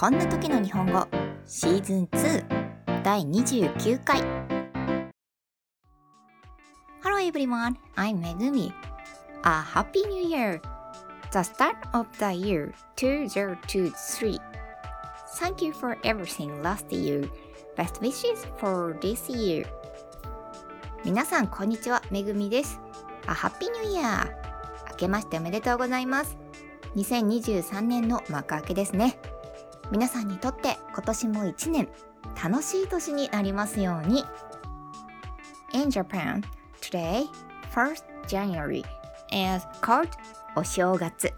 こんな時の日本語シーズン2第29回 Hello everyone, I'm Megumi. A happy new year! The start of the year 2023. Thank you for everything last year. Best wishes for this year. 皆さんこんにちは、めぐみです。A happy new year! 明けましておめでとうございます。2023年の幕開けですね。皆さんにとって今年も1年楽しい年になりますように。In Japan, today, 1st January, is called お正月。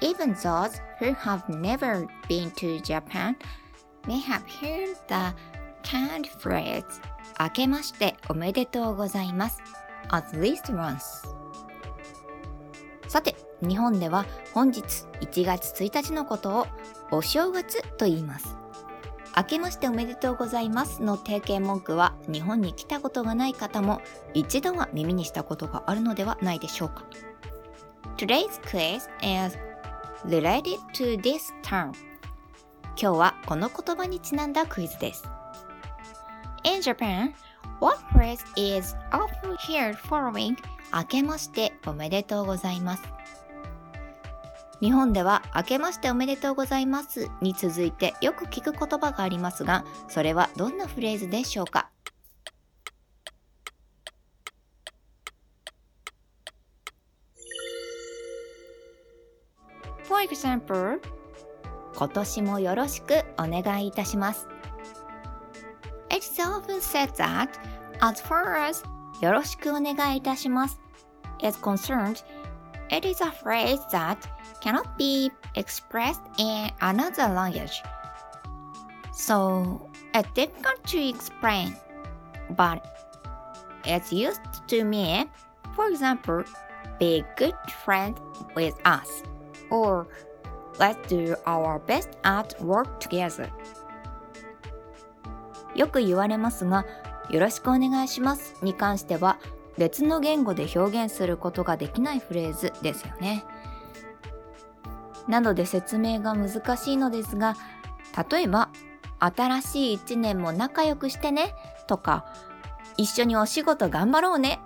Even those who have never been to Japan may have heard the canned phrase 明けましておめでとうございます at least once さて日本では本日1月1日のことをお正月と言います。明けましておめでとうございますの定型文句は日本に来たことがない方も一度は耳にしたことがあるのではないでしょうか。Today's quiz is related to this term. 今日はこの言葉にちなんだクイズです。In Japan, what phrase is often heard following 明けましておめでとうございます。日本では明けましておめでとうございますに続いてよく聞く言葉がありますがそれはどんなフレーズでしょうか？For example 今年もよろしくお願いいたします。It's often said that as far as よろしくお願いいたします is concerned, it is a phrase that cannot be expressed in another language. So, it's difficult to explain, but it's used to mean, for example, be good friend with us, or let's do our best at work together. よく言われますが、よろしくお願いしますに関しては 別の言語で表現することができないフレーズですよね。なので説明が難しいのですが、例えば、新しい一年も仲良くしてねとか、一緒にお仕事頑張ろうね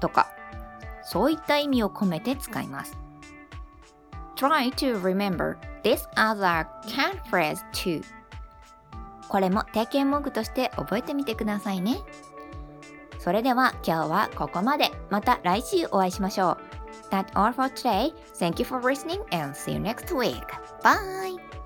とか、そういった意味を込めて使います。Try to remember this a can phrase too. これも定型文句として覚えてみてくださいね。それでは今日はここまで。また来週お会いしましょう。That's all for today. Thank you for listening and see you next week. Bye!